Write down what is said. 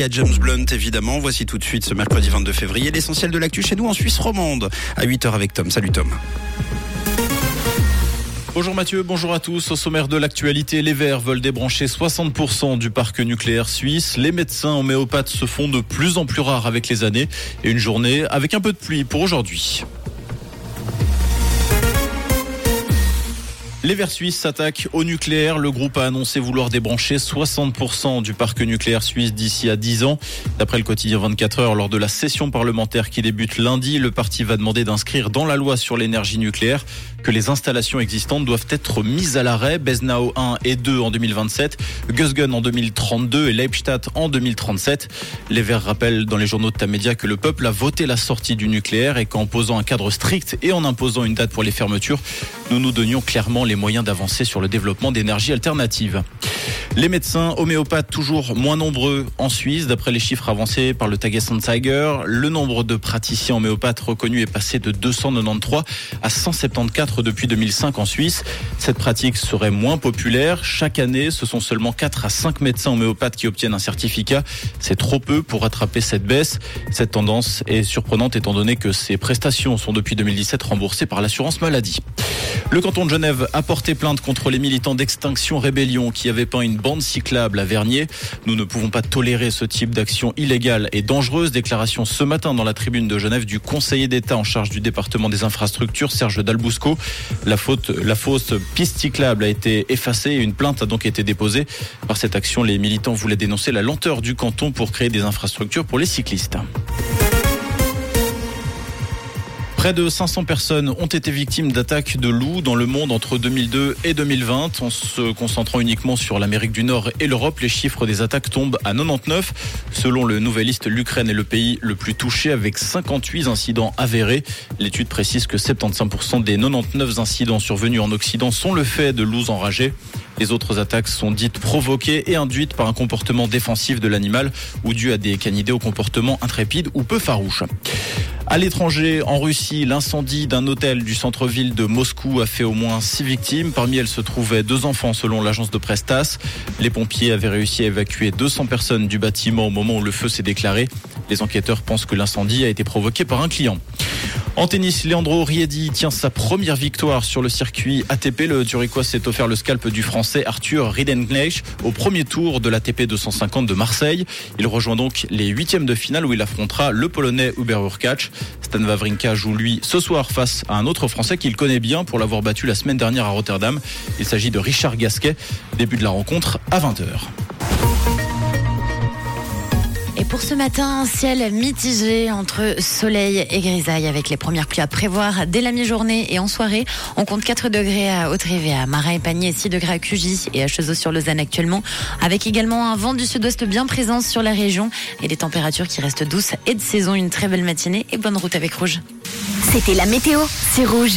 A James Blunt évidemment. Voici tout de suite ce mercredi 22 février l'essentiel de l'actu chez nous en Suisse romande à 8h avec Tom. Salut Tom. Bonjour Mathieu, bonjour à tous. Au sommaire de l'actualité, les Verts veulent débrancher 60% du parc nucléaire suisse. Les médecins homéopathes se font de plus en plus rares avec les années et une journée avec un peu de pluie pour aujourd'hui. Les Verts suisses s'attaquent au nucléaire. Le groupe a annoncé vouloir débrancher 60% du parc nucléaire suisse d'ici à 10 ans. D'après le quotidien 24 heures, lors de la session parlementaire qui débute lundi, le parti va demander d'inscrire dans la loi sur l'énergie nucléaire que les installations existantes doivent être mises à l'arrêt. Besnao 1 et 2 en 2027, Gusgen en 2032 et Leibstadt en 2037. Les Verts rappellent dans les journaux de Tamedia que le peuple a voté la sortie du nucléaire et qu'en posant un cadre strict et en imposant une date pour les fermetures, nous nous donnions clairement les moyens d'avancer sur le développement d'énergies alternatives. Les médecins homéopathes toujours moins nombreux en Suisse. D'après les chiffres avancés par le Tagesanzeiger, le nombre de praticiens homéopathes reconnus est passé de 293 à 174 depuis 2005 en Suisse. Cette pratique serait moins populaire. Chaque année, ce sont seulement 4 à 5 médecins homéopathes qui obtiennent un certificat. C'est trop peu pour rattraper cette baisse. Cette tendance est surprenante étant donné que ces prestations sont depuis 2017 remboursées par l'assurance maladie. Le canton de Genève a porté plainte contre les militants d'Extinction Rébellion qui avaient peint une bande cyclable à Vernier. Nous ne pouvons pas tolérer ce type d'action illégale et dangereuse. Déclaration ce matin dans la tribune de Genève du conseiller d'État en charge du département des infrastructures, Serge Dalbousco. La faute, la fausse piste cyclable a été effacée et une plainte a donc été déposée. Par cette action, les militants voulaient dénoncer la lenteur du canton pour créer des infrastructures pour les cyclistes. Près de 500 personnes ont été victimes d'attaques de loups dans le monde entre 2002 et 2020. En se concentrant uniquement sur l'Amérique du Nord et l'Europe, les chiffres des attaques tombent à 99. Selon le Nouvelliste, l'Ukraine est le pays le plus touché avec 58 incidents avérés. L'étude précise que 75% des 99 incidents survenus en Occident sont le fait de loups enragés. Les autres attaques sont dites provoquées et induites par un comportement défensif de l'animal ou dû à des canidés au comportement intrépide ou peu farouche. À l'étranger, en Russie, l'incendie d'un hôtel du centre-ville de Moscou a fait au moins six victimes. Parmi elles se trouvaient deux enfants selon l'agence de Prestas. Les pompiers avaient réussi à évacuer 200 personnes du bâtiment au moment où le feu s'est déclaré. Les enquêteurs pensent que l'incendie a été provoqué par un client. En tennis, Leandro Riedi tient sa première victoire sur le circuit ATP. Le Zurichois s'est offert le scalp du français Arthur Riedengleich au premier tour de l'ATP 250 de Marseille. Il rejoint donc les huitièmes de finale où il affrontera le polonais Hubert Hurkacz. Stan Wawrinka joue lui ce soir face à un autre français qu'il connaît bien pour l'avoir battu la semaine dernière à Rotterdam. Il s'agit de Richard Gasquet. Début de la rencontre à 20h. Pour ce matin, ciel mitigé entre soleil et grisaille avec les premières pluies à prévoir dès la mi-journée et en soirée. On compte 4 degrés à Haute-Rêve, à Marin et Pagny 6 degrés à Cugy et à Cheseaux-sur-Lausanne actuellement avec également un vent du sud-ouest bien présent sur la région et des températures qui restent douces et de saison. Une très belle matinée et bonne route avec Rouge. C'était la météo, c'est Rouge.